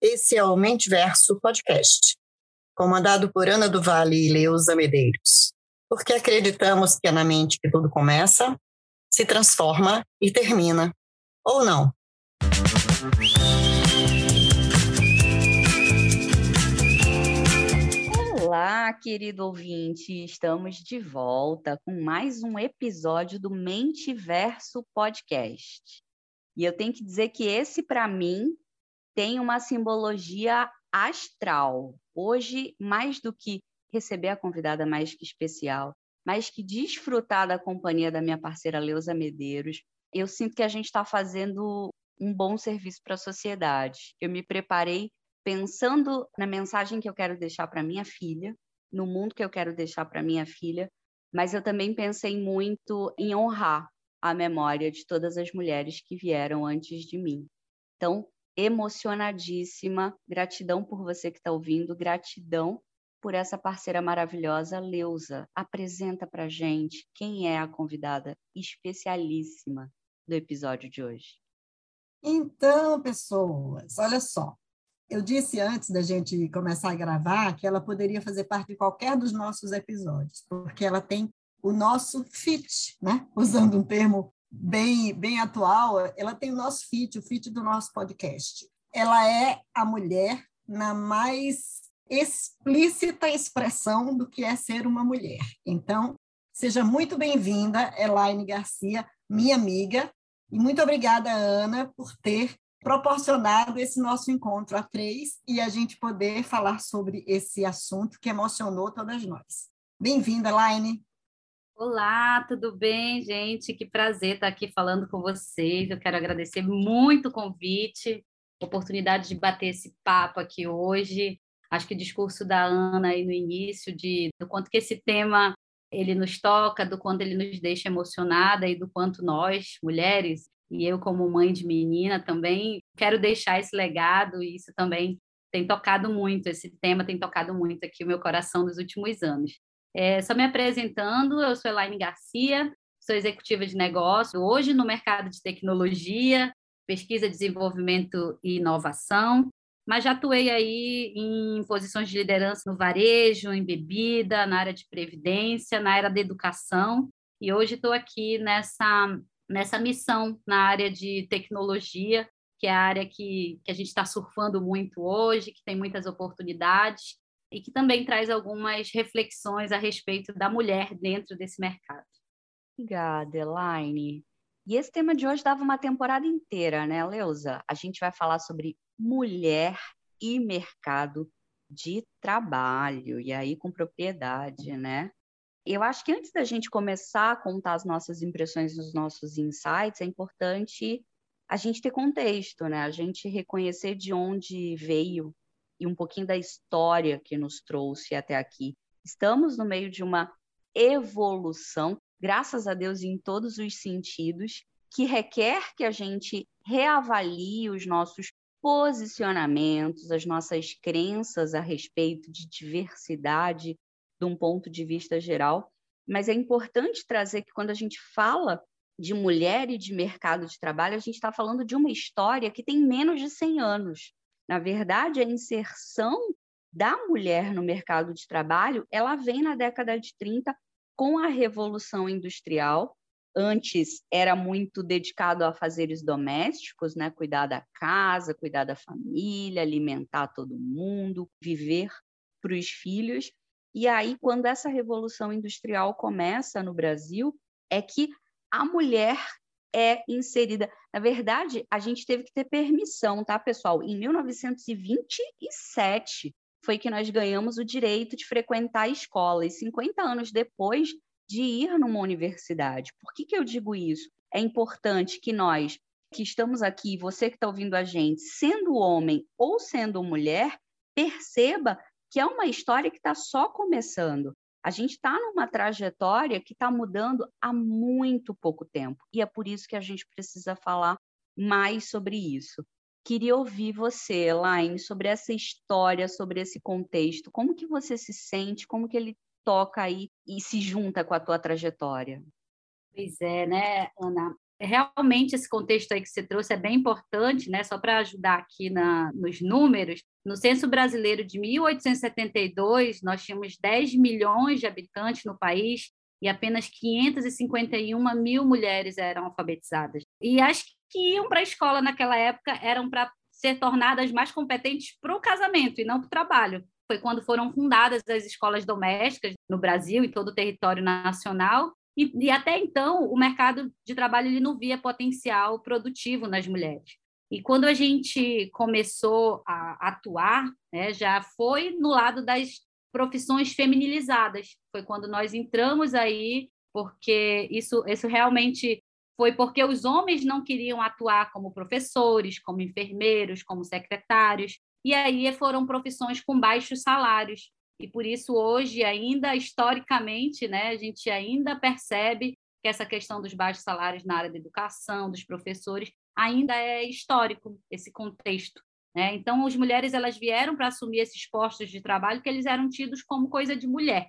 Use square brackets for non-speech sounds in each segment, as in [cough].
Esse é o Mentiverso Podcast, comandado por Ana do Vale e Leusa Medeiros, porque acreditamos que é na mente que tudo começa, se transforma e termina. Ou não? Querido ouvinte, estamos de volta com mais um episódio do Mentiverso Podcast. E eu tenho que dizer que esse, para mim, tem uma simbologia astral. Hoje, mais do que receber a convidada mais que especial, mais que desfrutar da companhia da minha parceira Leusa Medeiros, eu sinto que a gente está fazendo um bom serviço para a sociedade. Eu me preparei pensando na mensagem que eu quero deixar para minha filha, no mundo que eu quero deixar para minha filha, mas eu também pensei muito em honrar a memória de todas as mulheres que vieram antes de mim. Então, emocionadíssima, gratidão por você que está ouvindo, gratidão por essa parceira maravilhosa, Leusa. Apresenta para gente quem é a convidada especialíssima do episódio de hoje. Então, pessoas, olha só, eu disse antes da gente começar a gravar que ela poderia fazer parte de qualquer dos nossos episódios, porque ela tem o nosso fit, né? Usando um termo bem, bem atual, ela tem o nosso fit, o fit do nosso podcast. Ela é a mulher na mais explícita expressão do que é ser uma mulher. Então, seja muito bem-vinda, Elaine Garcia, minha amiga, e muito obrigada, Ana, por ter proporcionado esse nosso encontro a três e a gente poder falar sobre esse assunto que emocionou todas nós. Bem-vinda, Laine. Olá, tudo bem, gente? Que prazer estar aqui falando com vocês. Eu quero agradecer muito o convite, a oportunidade de bater esse papo aqui hoje. Acho que o discurso da Ana aí no início de do quanto que esse tema ele nos toca, do quanto ele nos deixa emocionada e do quanto nós, mulheres, e eu como mãe de menina também quero deixar esse legado e isso também tem tocado muito, esse tema tem tocado muito aqui o meu coração nos últimos anos. É, só me apresentando, eu sou Elaine Garcia, sou executiva de negócio, hoje no mercado de tecnologia, pesquisa, desenvolvimento e inovação, mas já atuei aí em posições de liderança no varejo, em bebida, na área de previdência, na área da educação, e hoje estou aqui nessa nessa missão na área de tecnologia, que é a área que, que a gente está surfando muito hoje, que tem muitas oportunidades e que também traz algumas reflexões a respeito da mulher dentro desse mercado. Obrigada, Elaine. E esse tema de hoje dava uma temporada inteira, né, Leusa? A gente vai falar sobre mulher e mercado de trabalho, e aí com propriedade, né? Eu acho que antes da gente começar a contar as nossas impressões, os nossos insights, é importante a gente ter contexto, né? A gente reconhecer de onde veio e um pouquinho da história que nos trouxe até aqui. Estamos no meio de uma evolução, graças a Deus, em todos os sentidos, que requer que a gente reavalie os nossos posicionamentos, as nossas crenças a respeito de diversidade de um ponto de vista geral, mas é importante trazer que quando a gente fala de mulher e de mercado de trabalho, a gente está falando de uma história que tem menos de 100 anos. Na verdade, a inserção da mulher no mercado de trabalho, ela vem na década de 30 com a Revolução Industrial. Antes era muito dedicado a fazeres domésticos, né? cuidar da casa, cuidar da família, alimentar todo mundo, viver para os filhos. E aí, quando essa revolução industrial começa no Brasil, é que a mulher é inserida. Na verdade, a gente teve que ter permissão, tá, pessoal? Em 1927 foi que nós ganhamos o direito de frequentar a escola, e 50 anos depois de ir numa universidade. Por que, que eu digo isso? É importante que nós que estamos aqui, você que está ouvindo a gente, sendo homem ou sendo mulher, perceba que é uma história que está só começando. A gente está numa trajetória que está mudando há muito pouco tempo. E é por isso que a gente precisa falar mais sobre isso. Queria ouvir você, Elaine, sobre essa história, sobre esse contexto. Como que você se sente? Como que ele toca aí e se junta com a tua trajetória? Pois é, né, Ana? Realmente esse contexto aí que você trouxe é bem importante, né? Só para ajudar aqui na, nos números, no censo brasileiro de 1872, nós tínhamos 10 milhões de habitantes no país e apenas 551 mil mulheres eram alfabetizadas. E as que iam para a escola naquela época eram para ser tornadas mais competentes para o casamento e não para o trabalho. Foi quando foram fundadas as escolas domésticas no Brasil e todo o território nacional. E, e até então, o mercado de trabalho ele não via potencial produtivo nas mulheres. E quando a gente começou a atuar, né, já foi no lado das profissões feminilizadas. Foi quando nós entramos aí, porque isso, isso realmente foi porque os homens não queriam atuar como professores, como enfermeiros, como secretários, e aí foram profissões com baixos salários. E por isso hoje ainda historicamente, né, a gente ainda percebe que essa questão dos baixos salários na área da educação, dos professores, ainda é histórico esse contexto. Né? Então, as mulheres elas vieram para assumir esses postos de trabalho que eles eram tidos como coisa de mulher.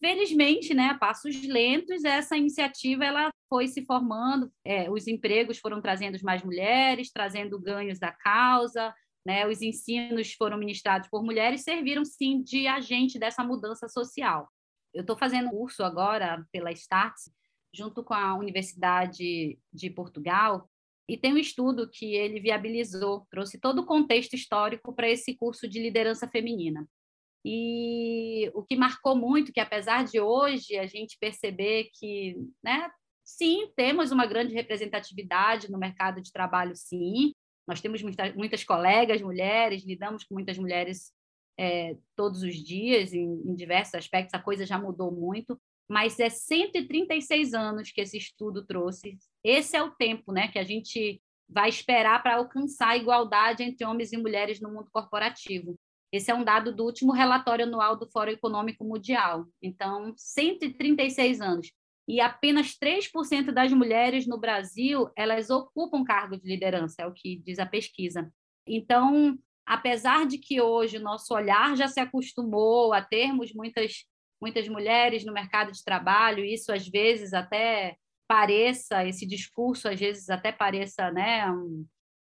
Felizmente, né, a passos lentos, essa iniciativa ela foi se formando, é, os empregos foram trazendo mais mulheres, trazendo ganhos da causa, né, os ensinos foram ministrados por mulheres, serviram sim de agente dessa mudança social. Eu estou fazendo curso agora pela Starts, junto com a Universidade de Portugal, e tem um estudo que ele viabilizou, trouxe todo o contexto histórico para esse curso de liderança feminina. E o que marcou muito, que apesar de hoje a gente perceber que, né, sim, temos uma grande representatividade no mercado de trabalho, sim, nós temos muita, muitas colegas mulheres, lidamos com muitas mulheres é, todos os dias, em, em diversos aspectos, a coisa já mudou muito, mas é 136 anos que esse estudo trouxe. Esse é o tempo né, que a gente vai esperar para alcançar a igualdade entre homens e mulheres no mundo corporativo. Esse é um dado do último relatório anual do Fórum Econômico Mundial. Então, 136 anos. E apenas 3% das mulheres no Brasil, elas ocupam cargo de liderança, é o que diz a pesquisa. Então, apesar de que hoje o nosso olhar já se acostumou a termos muitas muitas mulheres no mercado de trabalho, isso às vezes até pareça, esse discurso às vezes até pareça né, um,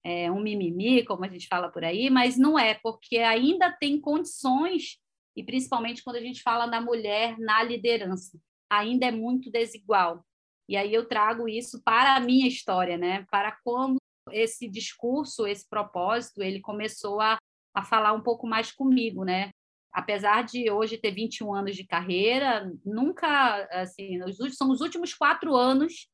é, um mimimi, como a gente fala por aí, mas não é, porque ainda tem condições, e principalmente quando a gente fala da mulher na liderança, ainda é muito desigual. E aí eu trago isso para a minha história, né? para como esse discurso, esse propósito, ele começou a, a falar um pouco mais comigo, né? apesar de hoje ter 21 anos de carreira, nunca, assim, são os últimos quatro anos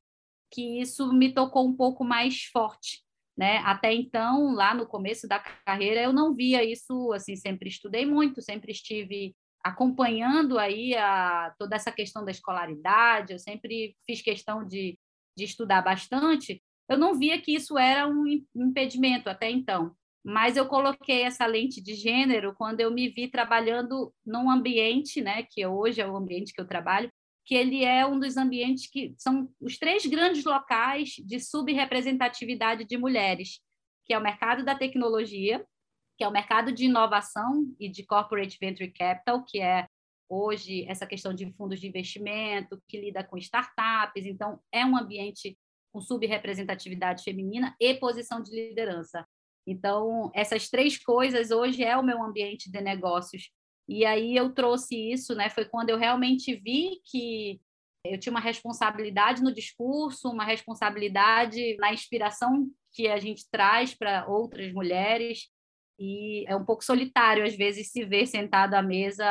que isso me tocou um pouco mais forte, né? Até então, lá no começo da carreira, eu não via isso, assim, sempre estudei muito, sempre estive acompanhando aí a, toda essa questão da escolaridade, eu sempre fiz questão de, de estudar bastante, eu não via que isso era um impedimento até então. Mas eu coloquei essa lente de gênero quando eu me vi trabalhando num ambiente, né, que hoje é o ambiente que eu trabalho, que ele é um dos ambientes que são os três grandes locais de subrepresentatividade de mulheres, que é o mercado da tecnologia, que é o mercado de inovação e de corporate venture capital, que é hoje essa questão de fundos de investimento, que lida com startups, então é um ambiente com subrepresentatividade feminina e posição de liderança. Então, essas três coisas hoje é o meu ambiente de negócios. E aí eu trouxe isso, né? Foi quando eu realmente vi que eu tinha uma responsabilidade no discurso, uma responsabilidade na inspiração que a gente traz para outras mulheres. E é um pouco solitário, às vezes, se ver sentado à mesa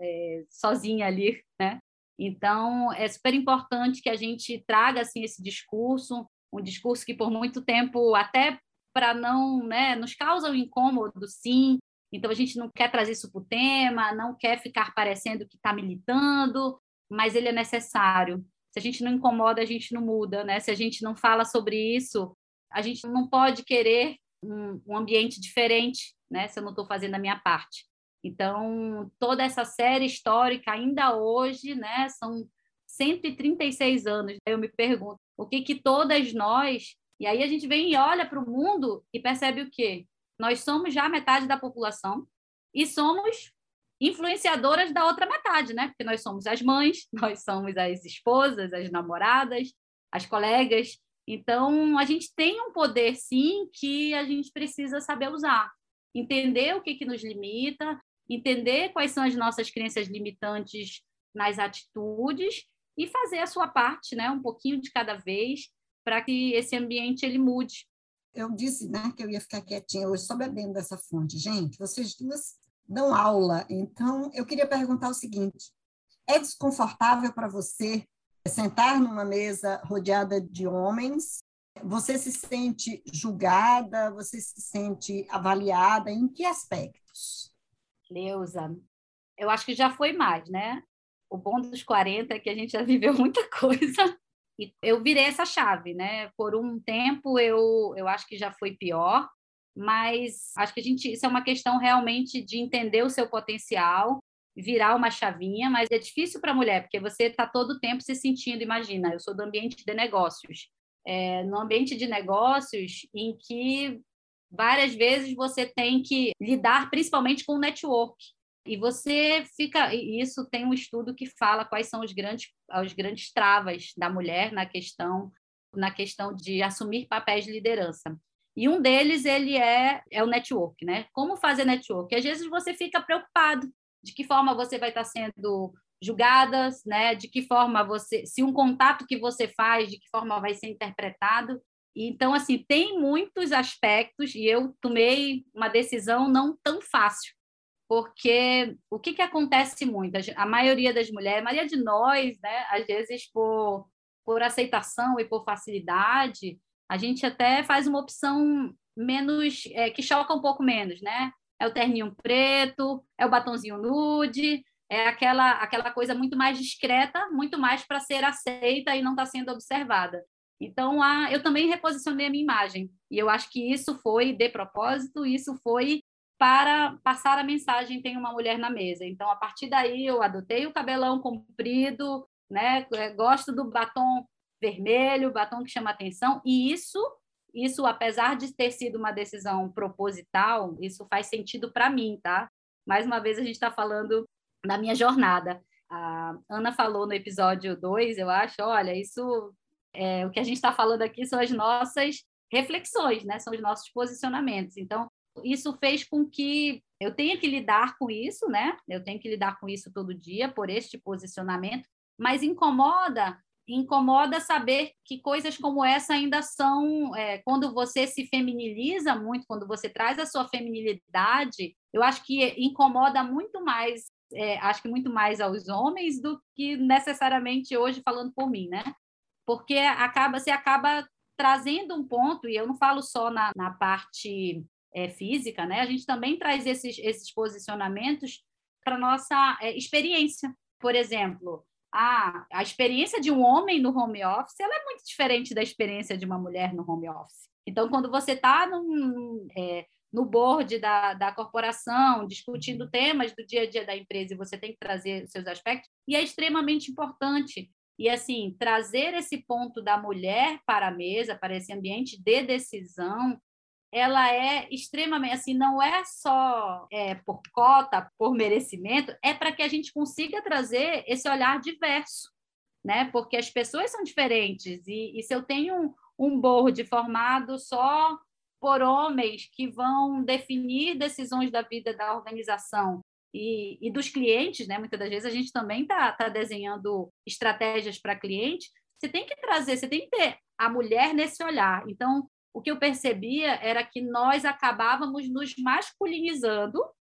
é, sozinha ali, né? Então, é super importante que a gente traga assim, esse discurso, um discurso que por muito tempo, até para não, né, nos causa um incômodo, sim. Então a gente não quer trazer isso para o tema, não quer ficar parecendo que está militando, mas ele é necessário. Se a gente não incomoda, a gente não muda, né? Se a gente não fala sobre isso, a gente não pode querer um, um ambiente diferente, né? Se eu não estou fazendo a minha parte. Então, toda essa série histórica, ainda hoje, né, são 136 anos. Eu me pergunto, o que que todas nós e aí a gente vem e olha para o mundo e percebe o quê? Nós somos já metade da população e somos influenciadoras da outra metade, né? Porque nós somos as mães, [laughs] nós somos as esposas, as namoradas, as colegas. Então, a gente tem um poder, sim, que a gente precisa saber usar. Entender o que, que nos limita, entender quais são as nossas crenças limitantes nas atitudes e fazer a sua parte, né, um pouquinho de cada vez, para que esse ambiente ele mude. Eu disse, né, que eu ia ficar quietinha hoje só bebendo dessa fonte. Gente, vocês duas dão aula, então eu queria perguntar o seguinte: é desconfortável para você sentar numa mesa rodeada de homens? Você se sente julgada? Você se sente avaliada? Em que aspectos? Leusa, eu acho que já foi mais, né? O bom dos 40 é que a gente já [laughs] viveu muita coisa. E eu virei essa chave, né? Por um tempo eu, eu acho que já foi pior, mas acho que a gente isso é uma questão realmente de entender o seu potencial virar uma chavinha, mas é difícil para a mulher, porque você está todo o tempo se sentindo, imagina, eu sou do ambiente de negócios, é, no ambiente de negócios em que várias vezes você tem que lidar principalmente com o network, e você fica, isso tem um estudo que fala quais são os grandes, os grandes travas da mulher na questão na questão de assumir papéis de liderança. E um deles ele é, é o network, né? Como fazer network? Às vezes você fica preocupado de que forma você vai estar sendo julgada, né? De que forma você, se um contato que você faz, de que forma vai ser interpretado. Então, assim, tem muitos aspectos e eu tomei uma decisão não tão fácil, porque o que, que acontece muito? A maioria das mulheres, a maioria de nós, né? Às vezes por, por aceitação e por facilidade, a gente até faz uma opção menos, é, que choca um pouco menos, né? É o terninho preto, é o batonzinho nude, é aquela, aquela coisa muito mais discreta, muito mais para ser aceita e não estar tá sendo observada. Então, a, eu também reposicionei a minha imagem. E eu acho que isso foi de propósito, isso foi para passar a mensagem tem uma mulher na mesa. Então, a partir daí, eu adotei o cabelão comprido, né? É, gosto do batom vermelho, batom que chama atenção, e isso isso, apesar de ter sido uma decisão proposital, isso faz sentido para mim, tá? Mais uma vez, a gente está falando da minha jornada. A Ana falou no episódio 2, eu acho, olha, isso é, o que a gente está falando aqui são as nossas reflexões, né? São os nossos posicionamentos. Então, isso fez com que eu tenha que lidar com isso, né? Eu tenho que lidar com isso todo dia por este posicionamento, mas incomoda incomoda saber que coisas como essa ainda são, é, quando você se feminiliza muito, quando você traz a sua feminilidade, eu acho que incomoda muito mais, é, acho que muito mais aos homens do que necessariamente hoje falando por mim, né? Porque acaba, você acaba trazendo um ponto, e eu não falo só na, na parte é, física, né? A gente também traz esses, esses posicionamentos para nossa é, experiência. Por exemplo, a, a experiência de um homem no home office ela é muito diferente da experiência de uma mulher no home office. Então, quando você está é, no board da, da corporação, discutindo temas do dia a dia da empresa, e você tem que trazer seus aspectos, e é extremamente importante. E, assim, trazer esse ponto da mulher para a mesa, para esse ambiente de decisão, ela é extremamente assim, não é só é, por cota, por merecimento, é para que a gente consiga trazer esse olhar diverso, né? Porque as pessoas são diferentes e, e se eu tenho um, um board formado só por homens que vão definir decisões da vida da organização e, e dos clientes, né? Muitas das vezes a gente também está tá desenhando estratégias para cliente. Você tem que trazer, você tem que ter a mulher nesse olhar. Então, o que eu percebia era que nós acabávamos nos masculinizando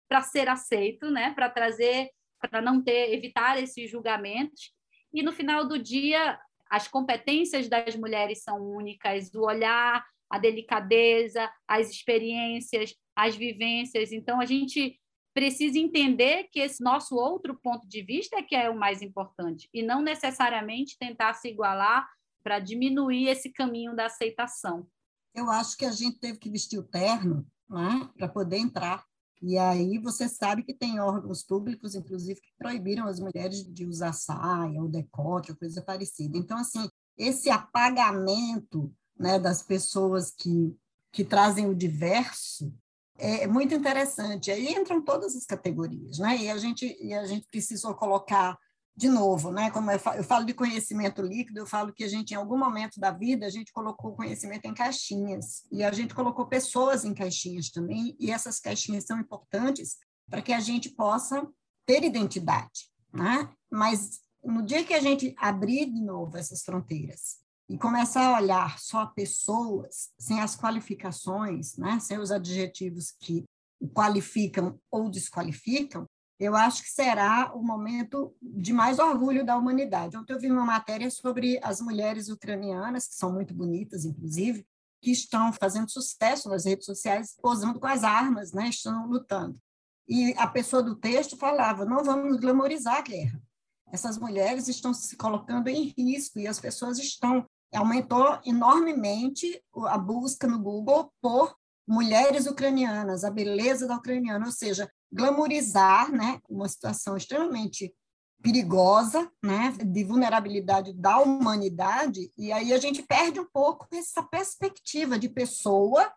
para ser aceito, né? Para trazer, para não ter, evitar esses julgamentos. E no final do dia, as competências das mulheres são únicas, o olhar, a delicadeza, as experiências, as vivências. Então a gente precisa entender que esse nosso outro ponto de vista é que é o mais importante e não necessariamente tentar se igualar para diminuir esse caminho da aceitação eu acho que a gente teve que vestir o terno né, para poder entrar. E aí você sabe que tem órgãos públicos, inclusive, que proibiram as mulheres de usar saia ou decote ou coisa parecida. Então, assim, esse apagamento né, das pessoas que, que trazem o diverso é muito interessante. Aí entram todas as categorias, né? E a gente, e a gente precisou colocar de novo, né? Como eu falo, eu falo, de conhecimento líquido, eu falo que a gente, em algum momento da vida, a gente colocou conhecimento em caixinhas, e a gente colocou pessoas em caixinhas também, e essas caixinhas são importantes para que a gente possa ter identidade, né? Mas no dia que a gente abrir de novo essas fronteiras e começar a olhar só pessoas, sem as qualificações, né? Sem os adjetivos que qualificam ou desqualificam, eu acho que será o momento de mais orgulho da humanidade. Ontem eu vi uma matéria sobre as mulheres ucranianas, que são muito bonitas, inclusive, que estão fazendo sucesso nas redes sociais, posando com as armas, né? estão lutando. E a pessoa do texto falava: não vamos glamorizar a guerra. Essas mulheres estão se colocando em risco e as pessoas estão. Aumentou enormemente a busca no Google por mulheres ucranianas, a beleza da ucraniana, ou seja, glamorizar né, uma situação extremamente perigosa, né, de vulnerabilidade da humanidade, e aí a gente perde um pouco essa perspectiva de pessoa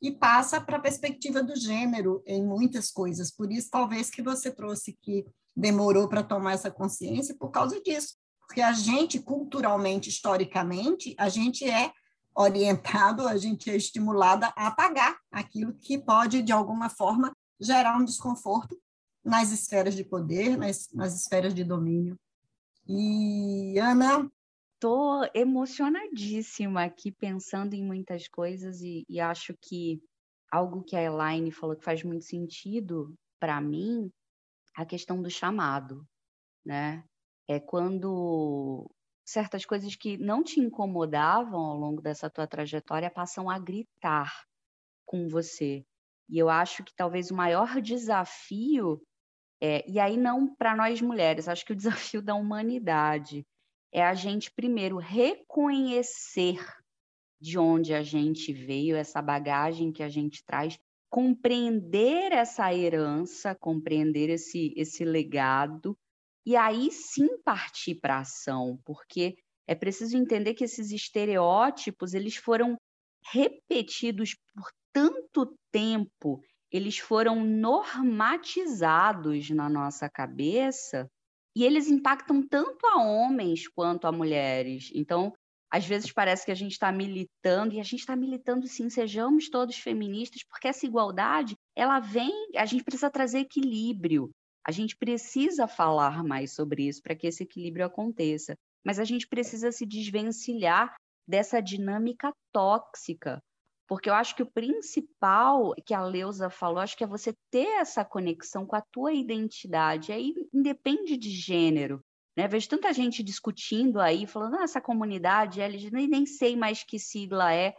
e passa para a perspectiva do gênero em muitas coisas. Por isso, talvez que você trouxe que demorou para tomar essa consciência por causa disso, porque a gente culturalmente, historicamente, a gente é orientado, a gente é estimulada a apagar aquilo que pode de alguma forma gerar um desconforto nas esferas de poder, nas, nas esferas de domínio. E, Ana? Estou emocionadíssima aqui pensando em muitas coisas e, e acho que algo que a Elaine falou que faz muito sentido para mim, a questão do chamado, né? É quando certas coisas que não te incomodavam ao longo dessa tua trajetória passam a gritar com você. E eu acho que talvez o maior desafio, é, e aí não para nós mulheres, acho que o [laughs] desafio da humanidade é a gente primeiro reconhecer de onde a gente veio, essa bagagem que a gente traz, compreender essa herança, compreender esse, esse legado, e aí sim partir para ação, porque é preciso entender que esses estereótipos eles foram repetidos por tanto tempo, eles foram normatizados na nossa cabeça e eles impactam tanto a homens quanto a mulheres. Então, às vezes parece que a gente está militando e a gente está militando sim, sejamos todos feministas, porque essa igualdade ela vem, a gente precisa trazer equilíbrio. A gente precisa falar mais sobre isso para que esse equilíbrio aconteça. Mas a gente precisa se desvencilhar dessa dinâmica tóxica, porque eu acho que o principal que a Leusa falou, acho que é você ter essa conexão com a tua identidade. Aí independe de gênero. Né? Vejo tanta gente discutindo aí, falando, ah, essa comunidade LGBT, nem sei mais que sigla é.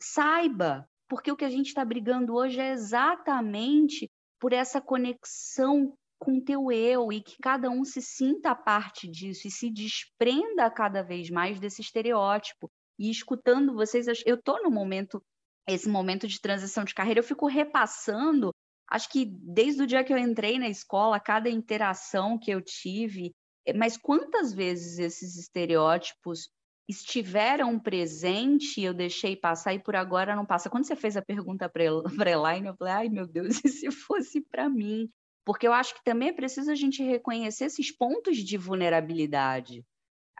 Saiba, porque o que a gente está brigando hoje é exatamente por essa conexão com teu eu e que cada um se sinta parte disso e se desprenda cada vez mais desse estereótipo. E escutando vocês, eu estou no momento esse momento de transição de carreira, eu fico repassando, acho que desde o dia que eu entrei na escola, cada interação que eu tive, eh, mas quantas vezes esses estereótipos estiveram presentes eu deixei passar e por agora não passa. Quando você fez a pergunta para [laughs] Elaine, eu falei, ai meu Deus, [laughs] e se fosse para mim? Porque eu acho que também é preciso a gente reconhecer esses pontos de vulnerabilidade.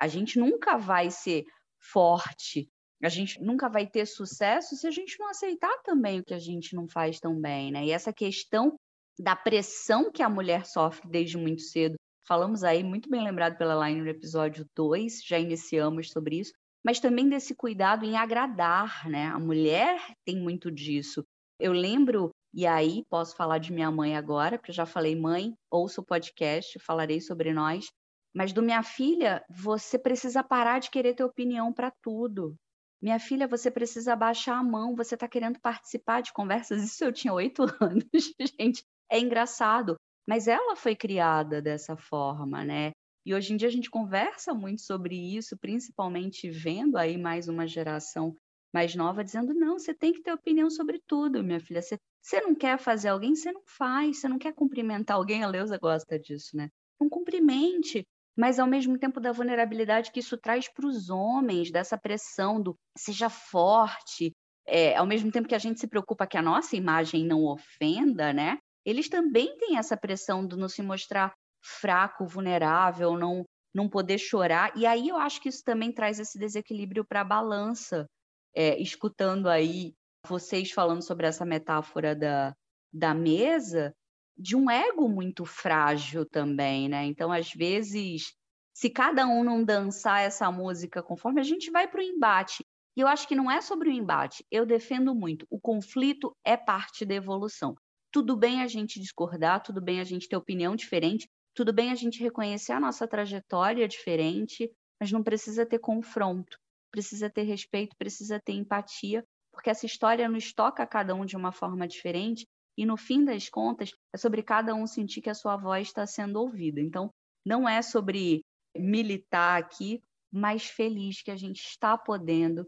A gente nunca vai ser forte a gente nunca vai ter sucesso se a gente não aceitar também o que a gente não faz tão bem, né? E essa questão da pressão que a mulher sofre desde muito cedo. Falamos aí, muito bem lembrado pela Line no episódio 2, já iniciamos sobre isso, mas também desse cuidado em agradar, né? A mulher tem muito disso. Eu lembro, e aí posso falar de minha mãe agora, porque eu já falei, mãe, ouça o podcast, falarei sobre nós. Mas do minha filha, você precisa parar de querer ter opinião para tudo. Minha filha, você precisa baixar a mão, você está querendo participar de conversas. [laughs] Isso eu tinha oito anos, [laughs] gente. É engraçado. Mas ela foi criada dessa forma, né? E hoje em dia a gente conversa muito sobre isso, principalmente vendo aí mais uma geração mais nova dizendo: não, você tem que ter opinião sobre tudo, minha filha. Você, você não quer fazer alguém, você não faz. Você não quer cumprimentar alguém, a Leusa gosta disso, né? Não cumprimente mas ao mesmo tempo da vulnerabilidade que isso traz para os homens, dessa pressão do seja forte, é, ao mesmo tempo que a gente se preocupa que a nossa imagem não ofenda, né? Eles também têm essa pressão do não se mostrar fraco, vulnerável, não não poder chorar. E aí eu acho que isso também traz esse desequilíbrio para a balança. É, escutando aí vocês falando sobre essa metáfora da, da mesa, de um ego muito frágil também, né? Então, às vezes, se cada um não dançar essa música conforme, a gente vai para o embate. E eu acho que não é sobre o embate. Eu defendo muito. O conflito é parte da evolução. Tudo bem a gente discordar, tudo bem a gente ter opinião diferente, tudo bem a gente reconhecer a nossa trajetória diferente, mas não precisa ter confronto, precisa ter respeito, precisa ter empatia, porque essa história nos toca a cada um de uma forma diferente e no fim das contas é sobre cada um sentir que a sua voz está sendo ouvida. Então, não é sobre militar aqui, mas feliz que a gente está podendo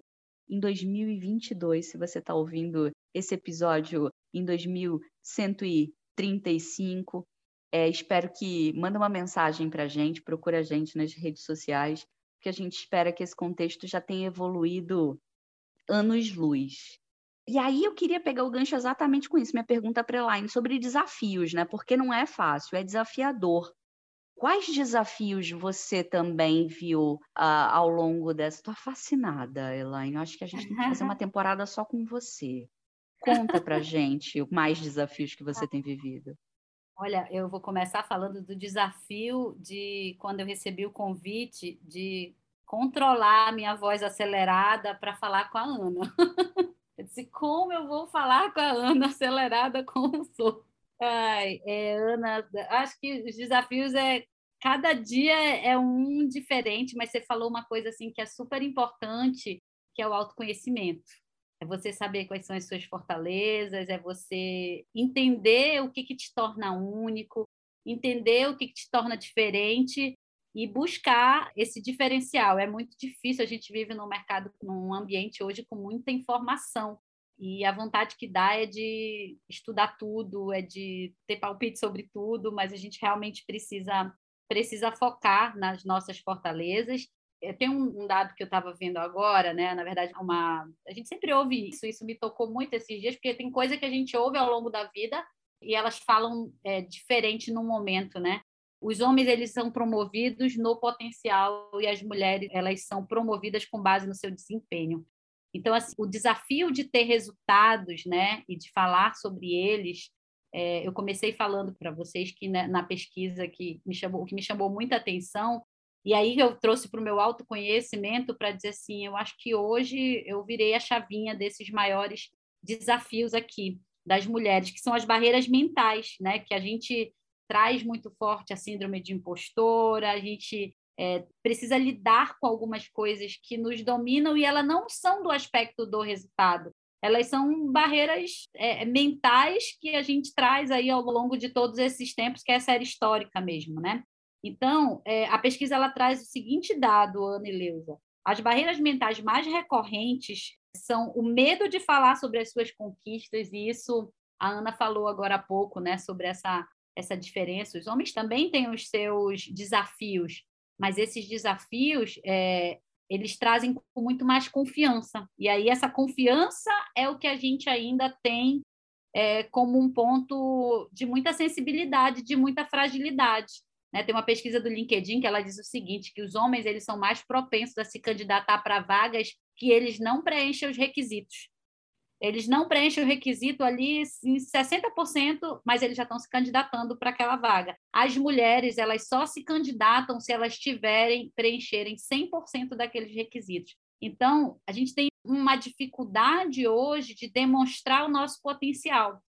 em 2022, se você está ouvindo esse episódio em 2135, é, espero que manda uma mensagem para a gente, procura a gente nas redes sociais, porque a gente espera que esse contexto já tenha evoluído anos-luz. E aí eu queria pegar o gancho exatamente com isso, minha pergunta para Elaine sobre desafios, né? Porque não é fácil, é desafiador. Quais desafios você também viu uh, ao longo dessa? Estou fascinada, Elaine. Eu acho que a gente tem que fazer uma [laughs] temporada só com você. Conta pra gente mais desafios que você tem vivido. Olha, eu vou começar falando do desafio de quando eu recebi o convite de controlar a minha voz acelerada para falar com a Ana. [laughs] Eu disse, como eu vou falar com a Ana acelerada como sou? Ai, é, Ana, acho que os desafios é cada dia é um diferente, mas você falou uma coisa assim que é super importante, que é o autoconhecimento. É você saber quais são as suas fortalezas, é você entender o que, que te torna único, entender o que, que te torna diferente e buscar esse diferencial. É muito difícil, a gente vive num mercado, num ambiente hoje com muita informação. E a vontade que dá é de estudar tudo, é de ter palpite sobre tudo, mas a gente realmente precisa precisa focar nas nossas fortalezas. Eu tenho um dado que eu estava vendo agora, né? Na verdade, uma a gente sempre ouve isso, isso me tocou muito esses dias, porque tem coisa que a gente ouve ao longo da vida e elas falam é, diferente no momento, né? Os homens eles são promovidos no potencial e as mulheres elas são promovidas com base no seu desempenho. Então, assim, o desafio de ter resultados, né, e de falar sobre eles, é, eu comecei falando para vocês que né, na pesquisa que me chamou, que me chamou muita atenção, e aí eu trouxe para o meu autoconhecimento para dizer assim, eu acho que hoje eu virei a chavinha desses maiores desafios aqui das mulheres, que são as barreiras mentais, né, que a gente traz muito forte a síndrome de impostora, a gente é, precisa lidar com algumas coisas que nos dominam e elas não são do aspecto do resultado. Elas são barreiras é, mentais que a gente traz aí ao longo de todos esses tempos, que é a série histórica mesmo, né? Então, é, a pesquisa ela traz o seguinte dado, Ana e Leusa. As barreiras mentais mais recorrentes são o medo de falar sobre as suas conquistas, e isso a Ana falou agora há pouco, né, sobre essa essa diferença. Os homens também têm os seus desafios, mas esses desafios é, eles trazem com muito mais confiança. E aí essa confiança é o que a gente ainda tem é, como um ponto de muita sensibilidade, de muita fragilidade. Né? Tem uma pesquisa do LinkedIn que ela diz o seguinte, que os homens eles são mais propensos a se candidatar para vagas que eles não preenchem os requisitos. Eles não preenchem o requisito ali em 60%, mas eles já estão se candidatando para aquela vaga. As mulheres, elas só se candidatam se elas tiverem, preencherem 100% daqueles requisitos. Então, a gente tem uma dificuldade hoje de demonstrar o nosso potencial.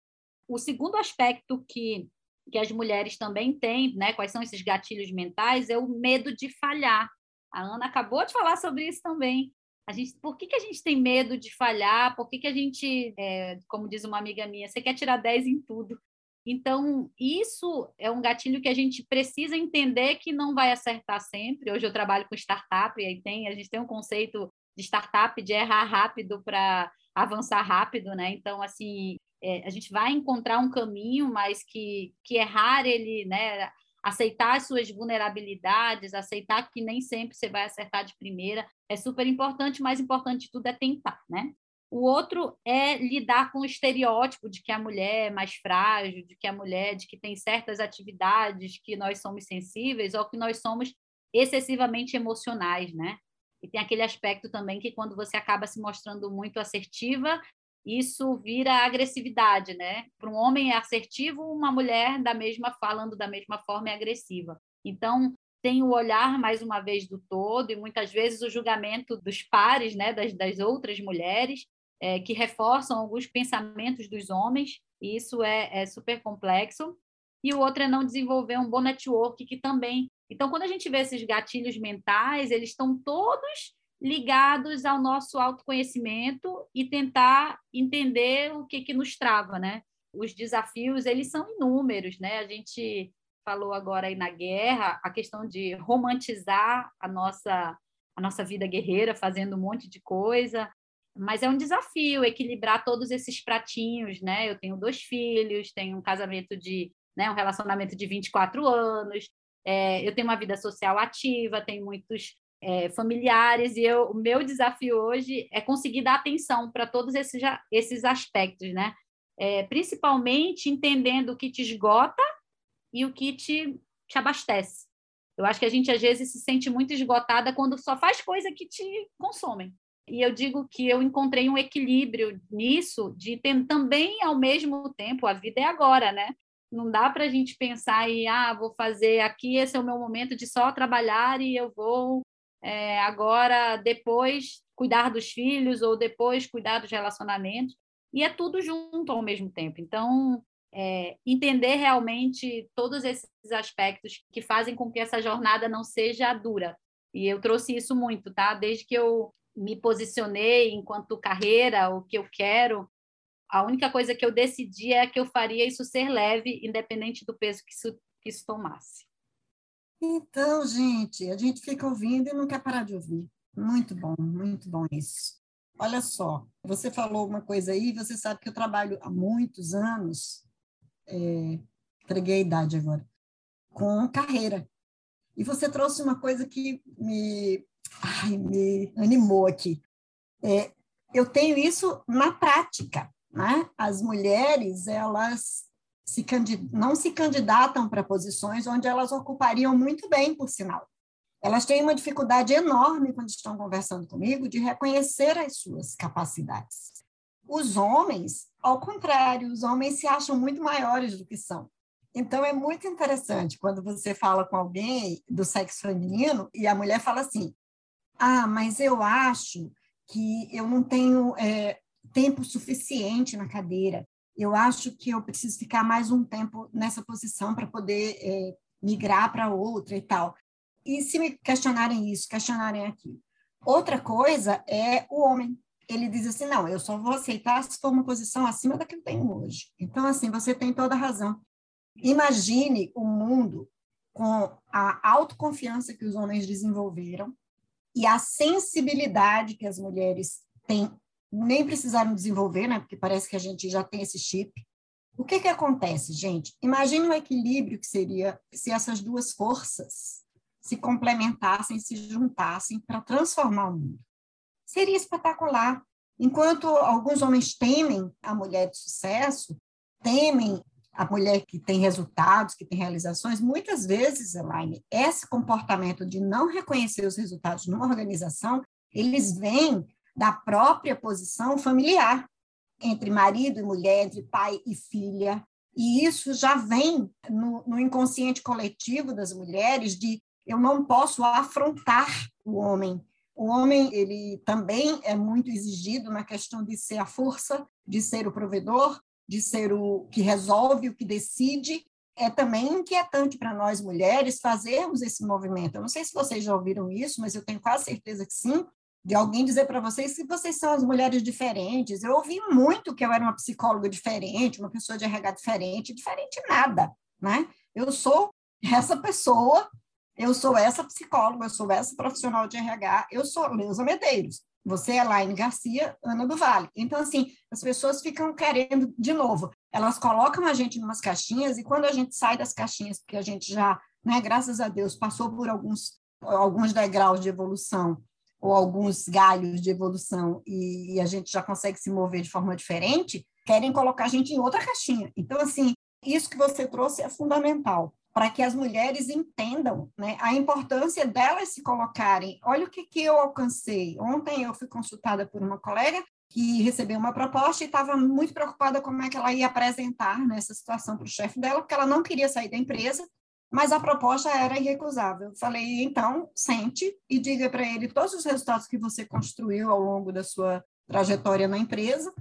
O segundo aspecto que, que as mulheres também têm, né, quais são esses gatilhos mentais, é o medo de falhar. A Ana acabou de falar sobre isso também. A gente, por que, que a gente tem medo de falhar? Por que, que a gente, é, como diz uma amiga minha, você quer tirar 10 em tudo? Então, isso é um gatilho que a gente precisa entender que não vai acertar sempre. Hoje eu trabalho com startup e aí tem, a gente tem um conceito de startup de errar rápido para avançar rápido, né? Então, assim, é, a gente vai encontrar um caminho, mas que, que errar ele, né? Aceitar as suas vulnerabilidades, aceitar que nem sempre você vai acertar de primeira, é super importante, mais importante de tudo é tentar, né? O outro é lidar com o estereótipo de que a mulher é mais frágil, de que a mulher, de que tem certas atividades que nós somos sensíveis ou que nós somos excessivamente emocionais, né? E tem aquele aspecto também que quando você acaba se mostrando muito assertiva, isso vira agressividade, né? Para um homem é assertivo, uma mulher da mesma falando da mesma forma é agressiva. Então, tem o olhar mais uma vez do todo e muitas vezes o julgamento dos pares, né, das, das outras mulheres, é, que reforçam alguns pensamentos dos homens, e isso é, é super complexo. E o outro é não desenvolver um bom network, que também. Então, quando a gente vê esses gatilhos mentais, eles estão todos ligados ao nosso autoconhecimento e tentar entender o que, que nos trava, né? Os desafios, eles são inúmeros, né? A gente falou agora aí na guerra, a questão de romantizar a nossa, a nossa vida guerreira, fazendo um monte de coisa, mas é um desafio equilibrar todos esses pratinhos, né? Eu tenho dois filhos, tenho um casamento de, né, um relacionamento de 24 anos, é, eu tenho uma vida social ativa, tenho muitos é, familiares, e eu, o meu desafio hoje é conseguir dar atenção para todos esses, esses aspectos, né? É, principalmente entendendo o que te esgota e o que te, te abastece. Eu acho que a gente às vezes se sente muito esgotada quando só faz coisa que te consomem. E eu digo que eu encontrei um equilíbrio nisso, de ter também ao mesmo tempo, a vida é agora, né? Não dá para a gente pensar em, ah, vou fazer aqui, esse é o meu momento de só trabalhar e eu vou é, agora, depois, cuidar dos filhos ou depois cuidar dos relacionamentos. E é tudo junto ao mesmo tempo. Então, é, entender realmente todos esses aspectos que fazem com que essa jornada não seja dura. E eu trouxe isso muito, tá? Desde que eu me posicionei enquanto carreira, o que eu quero, a única coisa que eu decidi é que eu faria isso ser leve, independente do peso que isso, que isso tomasse. Então, gente, a gente fica ouvindo e não quer parar de ouvir. Muito bom, muito bom isso. Olha só, você falou uma coisa aí, você sabe que eu trabalho há muitos anos, é, entreguei a idade agora, com carreira. E você trouxe uma coisa que me ai, me animou aqui. É, eu tenho isso na prática. Né? As mulheres, elas se não se candidatam para posições onde elas ocupariam muito bem, por sinal. Elas têm uma dificuldade enorme quando estão conversando comigo de reconhecer as suas capacidades. Os homens, ao contrário, os homens se acham muito maiores do que são. Então é muito interessante quando você fala com alguém do sexo feminino e a mulher fala assim: ah, mas eu acho que eu não tenho é, tempo suficiente na cadeira. Eu acho que eu preciso ficar mais um tempo nessa posição para poder é, migrar para outra e tal. E se me questionarem isso, questionarem aquilo. Outra coisa é o homem. Ele diz assim: não, eu só vou aceitar se for uma posição acima da que eu tenho hoje. Então, assim, você tem toda a razão. Imagine o mundo com a autoconfiança que os homens desenvolveram, e a sensibilidade que as mulheres têm, nem precisaram desenvolver, né? Porque parece que a gente já tem esse chip. O que que acontece, gente? Imagine o equilíbrio que seria se essas duas forças se complementassem, se juntassem para transformar o mundo. Seria espetacular. Enquanto alguns homens temem a mulher de sucesso, temem a mulher que tem resultados, que tem realizações, muitas vezes, Elaine, esse comportamento de não reconhecer os resultados numa organização, eles vêm da própria posição familiar, entre marido e mulher, entre pai e filha, e isso já vem no, no inconsciente coletivo das mulheres de eu não posso afrontar o homem. O homem, ele também é muito exigido na questão de ser a força, de ser o provedor, de ser o que resolve, o que decide, é também inquietante para nós mulheres fazermos esse movimento. Eu não sei se vocês já ouviram isso, mas eu tenho quase certeza que sim, de alguém dizer para vocês que vocês são as mulheres diferentes. Eu ouvi muito que eu era uma psicóloga diferente, uma pessoa de RH diferente, diferente nada, né? Eu sou essa pessoa, eu sou essa psicóloga, eu sou essa profissional de RH, eu sou Leusa Medeiros. Você é Laine Garcia, Ana do Vale. Então, assim, as pessoas ficam querendo, de novo, elas colocam a gente em umas caixinhas e quando a gente sai das caixinhas, porque a gente já, né, graças a Deus, passou por alguns, alguns degraus de evolução, ou alguns galhos de evolução e, a gente já consegue se mover de forma diferente, querem colocar a gente em outra caixinha. Então, assim, isso que você trouxe é fundamental para que as mulheres entendam né, a importância delas se colocarem. Olha o que, que eu alcancei. Ontem eu fui consultada por uma colega que recebeu uma proposta e estava muito preocupada como é que ela ia apresentar nessa situação para o chefe dela, porque ela não queria sair da empresa, mas a proposta era irrecusável. Falei, então, sente e diga para ele todos os resultados que você construiu ao longo da sua trajetória na empresa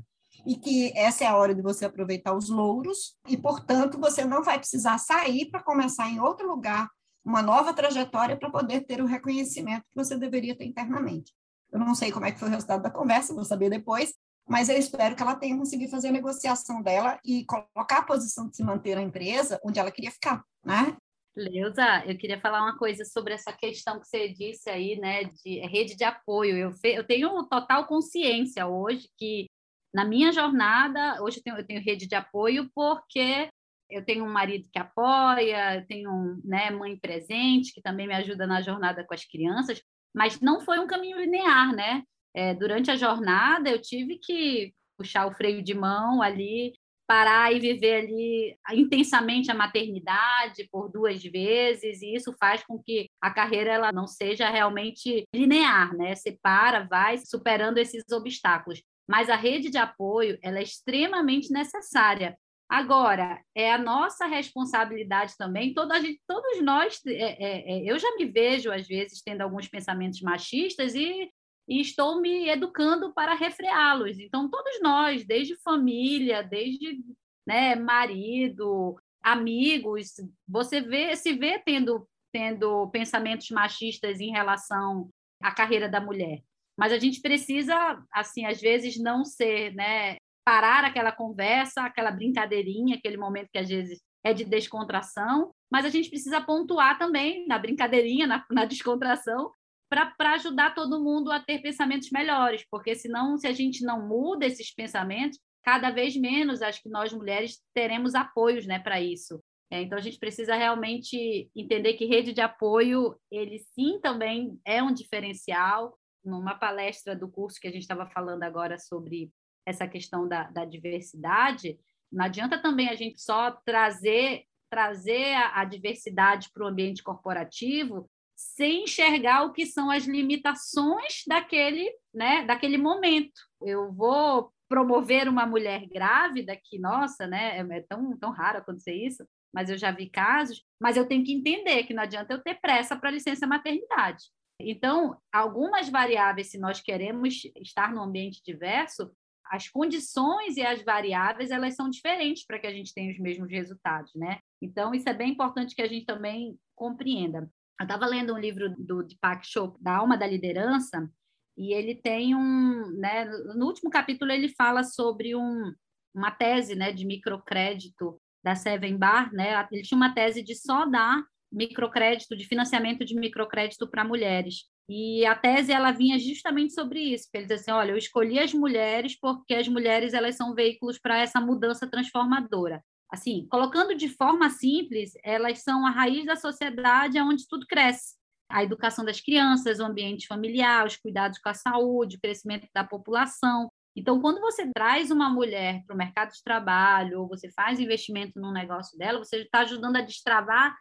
e que essa é a hora de você aproveitar os louros e, portanto, você não vai precisar sair para começar em outro lugar uma nova trajetória para poder ter o reconhecimento que você deveria ter internamente. Eu não sei como é que foi o resultado da conversa, vou saber depois, mas eu espero que ela tenha conseguido fazer a negociação dela e colocar a posição de se manter na empresa onde ela queria ficar, né? Leusa, eu queria falar uma coisa sobre essa questão que você disse aí, né, de rede de apoio. Eu, fe, eu tenho total consciência hoje que na minha jornada, hoje eu tenho, eu tenho rede de apoio porque eu tenho um marido que apoia, eu tenho né, mãe presente que também me ajuda na jornada com as crianças, mas não foi um caminho linear, né? É, durante a jornada eu tive que puxar o freio de mão ali parar e viver ali intensamente a maternidade por duas vezes e isso faz com que a carreira ela não seja realmente linear, né? Você para, vai superando esses obstáculos. Mas a rede de apoio ela é extremamente necessária. Agora, é a nossa responsabilidade também, toda gente, todos nós, é, é, é, eu já me vejo, às vezes, tendo alguns pensamentos machistas e e estou me educando para refreá-los. Então, todos nós, desde família, desde né, marido, amigos, você vê, se vê tendo, tendo pensamentos machistas em relação à carreira da mulher. Mas a gente precisa, assim, às vezes não ser, né, parar aquela conversa, aquela brincadeirinha, aquele momento que às vezes é de descontração, mas a gente precisa pontuar também na brincadeirinha, na, na descontração, para ajudar todo mundo a ter pensamentos melhores, porque senão, se a gente não muda esses pensamentos, cada vez menos acho que nós mulheres teremos apoios né, para isso. É, então, a gente precisa realmente entender que rede de apoio, ele sim também é um diferencial. Numa palestra do curso que a gente estava falando agora sobre essa questão da, da diversidade, não adianta também a gente só trazer trazer a, a diversidade para o ambiente corporativo sem enxergar o que são as limitações daquele, né, daquele momento. Eu vou promover uma mulher grávida, que, nossa, né, é, é tão, tão raro acontecer isso, mas eu já vi casos, mas eu tenho que entender que não adianta eu ter pressa para licença maternidade. Então, algumas variáveis, se nós queremos estar num ambiente diverso, as condições e as variáveis elas são diferentes para que a gente tenha os mesmos resultados, né? Então, isso é bem importante que a gente também compreenda. Eu estava lendo um livro do Deepak Chopra, da Alma da Liderança, e ele tem um, né, no último capítulo ele fala sobre um, uma tese, né, de microcrédito da Seven Bar, né? Ele tinha uma tese de só dar microcrédito, de financiamento de microcrédito para mulheres. E a tese ela vinha justamente sobre isso, ele diz assim, olha, eu escolhi as mulheres porque as mulheres elas são veículos para essa mudança transformadora assim, colocando de forma simples, elas são a raiz da sociedade onde tudo cresce. A educação das crianças, o ambiente familiar, os cuidados com a saúde, o crescimento da população. Então, quando você traz uma mulher para o mercado de trabalho, ou você faz investimento no negócio dela, você está ajudando a destravar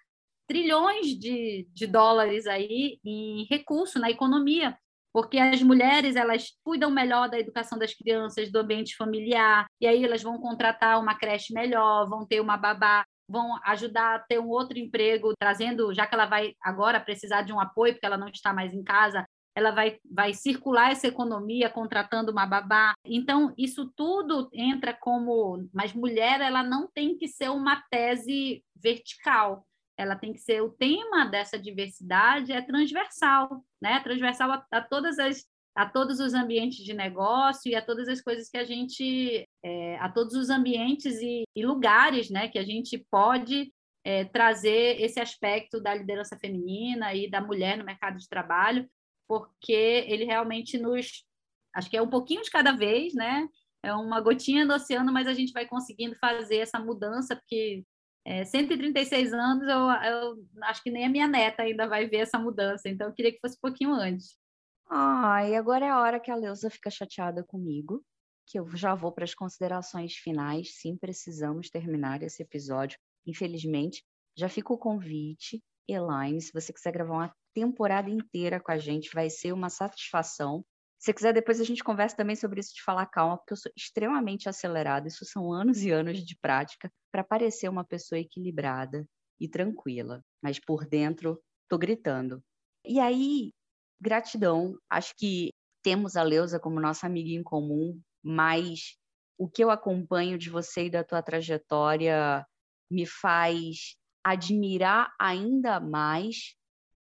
trilhões de, de dólares aí em recurso na economia porque as mulheres elas cuidam melhor da educação das crianças, do ambiente familiar, e aí elas vão contratar uma creche melhor, vão ter uma babá, vão ajudar a ter um outro emprego, trazendo, já que ela vai agora precisar de um apoio, porque ela não está mais em casa, ela vai, vai circular essa economia contratando uma babá. Então, isso tudo entra como. Mas mulher, ela não tem que ser uma tese vertical ela tem que ser o tema dessa diversidade é transversal, né? Transversal a, a todas as a todos os ambientes de negócio e a todas as coisas que a gente é, a todos os ambientes e, e, lugares, né? Que a gente pode é, trazer esse aspecto da liderança feminina e da mulher no mercado de trabalho, porque ele realmente nos acho que é um pouquinho de cada vez, né? É uma gotinha do oceano, mas a gente vai conseguindo fazer essa mudança, porque é, 136 anos, eu, eu, acho que nem a minha neta ainda vai ver essa mudança, então eu queria que fosse um pouquinho antes. Ah, e agora é a hora que a Leusa fica chateada comigo, que eu já vou para as considerações finais. Sim, precisamos terminar esse episódio. Infelizmente, já fica o convite, Elaine, se você quiser gravar uma temporada inteira com a gente, vai ser uma satisfação. Se quiser, depois a gente conversa também sobre isso de falar calma, porque eu sou extremamente acelerada. Isso são anos e anos de prática para parecer uma pessoa equilibrada e tranquila. Mas por dentro, tô gritando. E aí, gratidão. Acho que temos a Leusa como nossa amiga em comum, mas o que eu acompanho de você e da tua trajetória me faz admirar ainda mais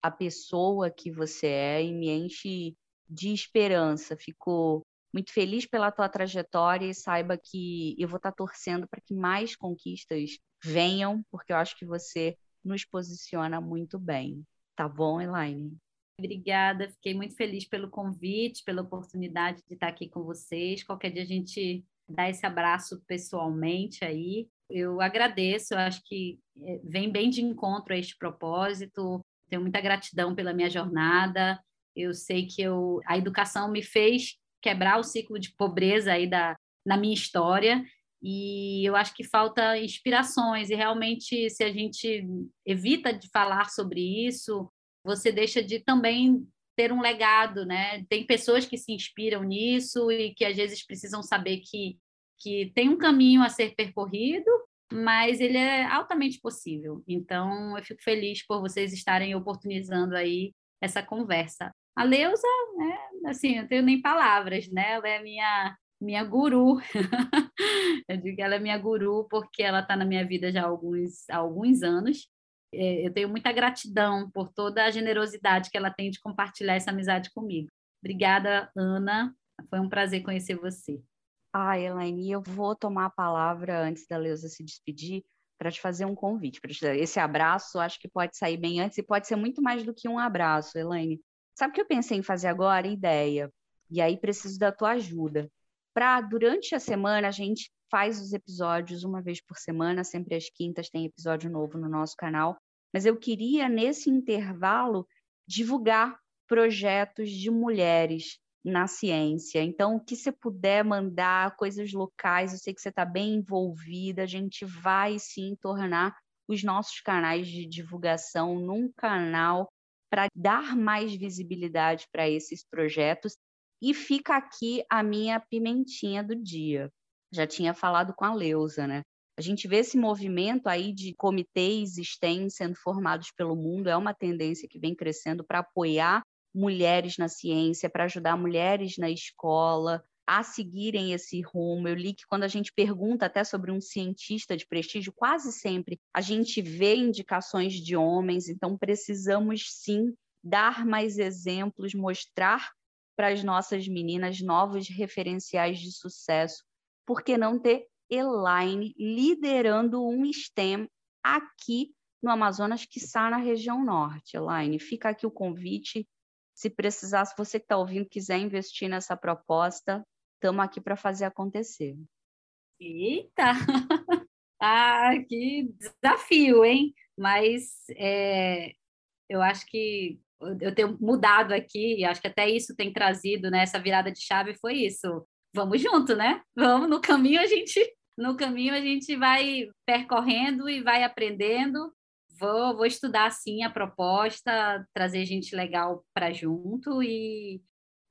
a pessoa que você é e me enche de esperança. Fico muito feliz pela tua trajetória e saiba que eu vou estar torcendo para que mais conquistas venham, porque eu acho que você nos posiciona muito bem. Tá bom, Elaine? Obrigada, fiquei muito feliz pelo convite, pela oportunidade de estar aqui com vocês. Qualquer dia a gente dá esse abraço pessoalmente aí. Eu agradeço, eu acho que eh, vem bem de encontro a este propósito. Tenho muita gratidão pela minha jornada. Eu sei que eu, a educação me fez quebrar o ciclo de pobreza aí da, na minha história e eu acho que falta inspirações e realmente se a gente evita de falar sobre isso você deixa de também ter um legado, né? Tem pessoas que se inspiram nisso e que às vezes precisam saber que, que tem um caminho a ser percorrido, mas ele é altamente possível. Então, eu fico feliz por vocês estarem oportunizando aí essa conversa. A Leusa, né, assim, eu tenho nem palavras, né? Ela é minha minha guru. [laughs] eu digo que ela é minha guru porque ela está na minha vida já há alguns, há alguns anos é, eu tenho muita gratidão por toda a generosidade que ela tem de compartilhar essa amizade comigo. Obrigada, Ana. Foi um prazer conhecer você. Ah, Elaine, eu vou tomar a palavra antes da Leusa se despedir para te fazer um convite. Esse abraço, acho que pode sair bem antes e pode ser muito mais do que um abraço, Elaine. Sabe o que eu pensei em fazer agora? Ideia. E aí preciso da tua ajuda. Para durante a semana a gente faz os episódios uma vez por semana, sempre às quintas tem episódio novo no nosso canal. Mas eu queria, nesse intervalo, divulgar projetos de mulheres na ciência. Então, o que você puder mandar, coisas locais, eu sei que você está bem envolvida, a gente vai sim tornar os nossos canais de divulgação num canal para dar mais visibilidade para esses projetos. E fica aqui a minha pimentinha do dia já tinha falado com a Leusa, né? A gente vê esse movimento aí de comitês STEM sendo formados pelo mundo, é uma tendência que vem crescendo para apoiar mulheres na ciência, para ajudar mulheres na escola a seguirem esse rumo. Eu li que quando a gente pergunta até sobre um cientista de prestígio, quase sempre a gente vê indicações de homens, então precisamos sim dar mais exemplos, mostrar para as nossas meninas novos referenciais de sucesso por que não ter Elaine liderando um STEM aqui no Amazonas, que está na região norte. Elaine, fica aqui o convite. Se precisar, se você que está ouvindo quiser investir nessa proposta, estamos aqui para fazer acontecer. Eita! [laughs] ah, que desafio, hein? Mas é, eu acho que eu tenho mudado aqui, e acho que até isso tem trazido, né? Essa virada de chave foi isso vamos junto, né? Vamos no caminho a gente [laughs] no caminho a gente vai percorrendo e vai aprendendo. Vou, vou estudar sim a proposta, trazer gente legal para junto e,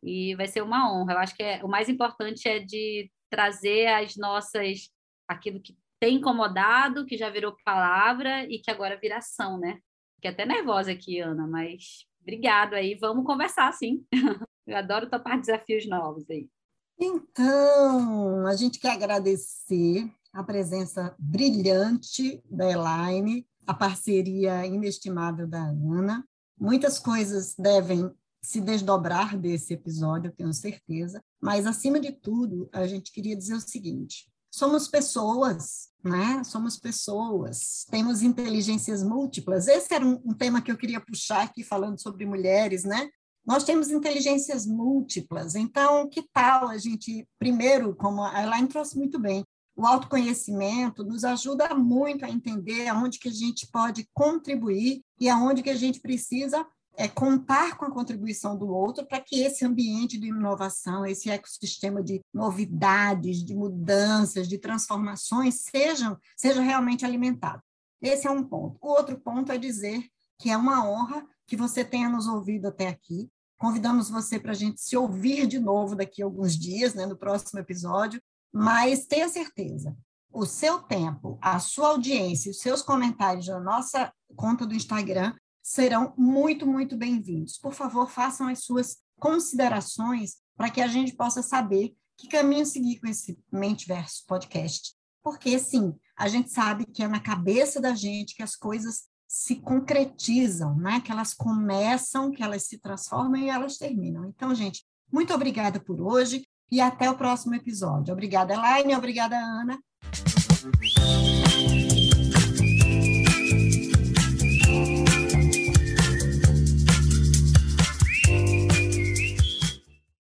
e vai ser uma honra. Eu acho que é, o mais importante é de trazer as nossas aquilo que tem incomodado, que já virou palavra e que agora vira ação, né? Fiquei até nervosa aqui, Ana, mas obrigado aí. Vamos conversar, sim. [laughs] Eu adoro topar desafios novos aí. Então, a gente quer agradecer a presença brilhante da Elaine, a parceria inestimável da Ana. Muitas coisas devem se desdobrar desse episódio, eu tenho certeza, mas, acima de tudo, a gente queria dizer o seguinte: somos pessoas, né? Somos pessoas, temos inteligências múltiplas. Esse era um, um tema que eu queria puxar aqui, falando sobre mulheres, né? Nós temos inteligências múltiplas, então que tal a gente, primeiro, como a Elaine trouxe muito bem, o autoconhecimento nos ajuda muito a entender aonde que a gente pode contribuir e aonde que a gente precisa é contar com a contribuição do outro para que esse ambiente de inovação, esse ecossistema de novidades, de mudanças, de transformações sejam seja realmente alimentado. Esse é um ponto. O outro ponto é dizer que é uma honra que você tenha nos ouvido até aqui. Convidamos você para a gente se ouvir de novo daqui a alguns dias, né, no próximo episódio, mas tenha certeza, o seu tempo, a sua audiência, os seus comentários na nossa conta do Instagram serão muito, muito bem-vindos. Por favor, façam as suas considerações para que a gente possa saber que caminho seguir com esse Mente Verso podcast. Porque, sim, a gente sabe que é na cabeça da gente que as coisas se concretizam, né? que elas começam, que elas se transformam e elas terminam. Então, gente, muito obrigada por hoje e até o próximo episódio. Obrigada, Elaine, obrigada, Ana.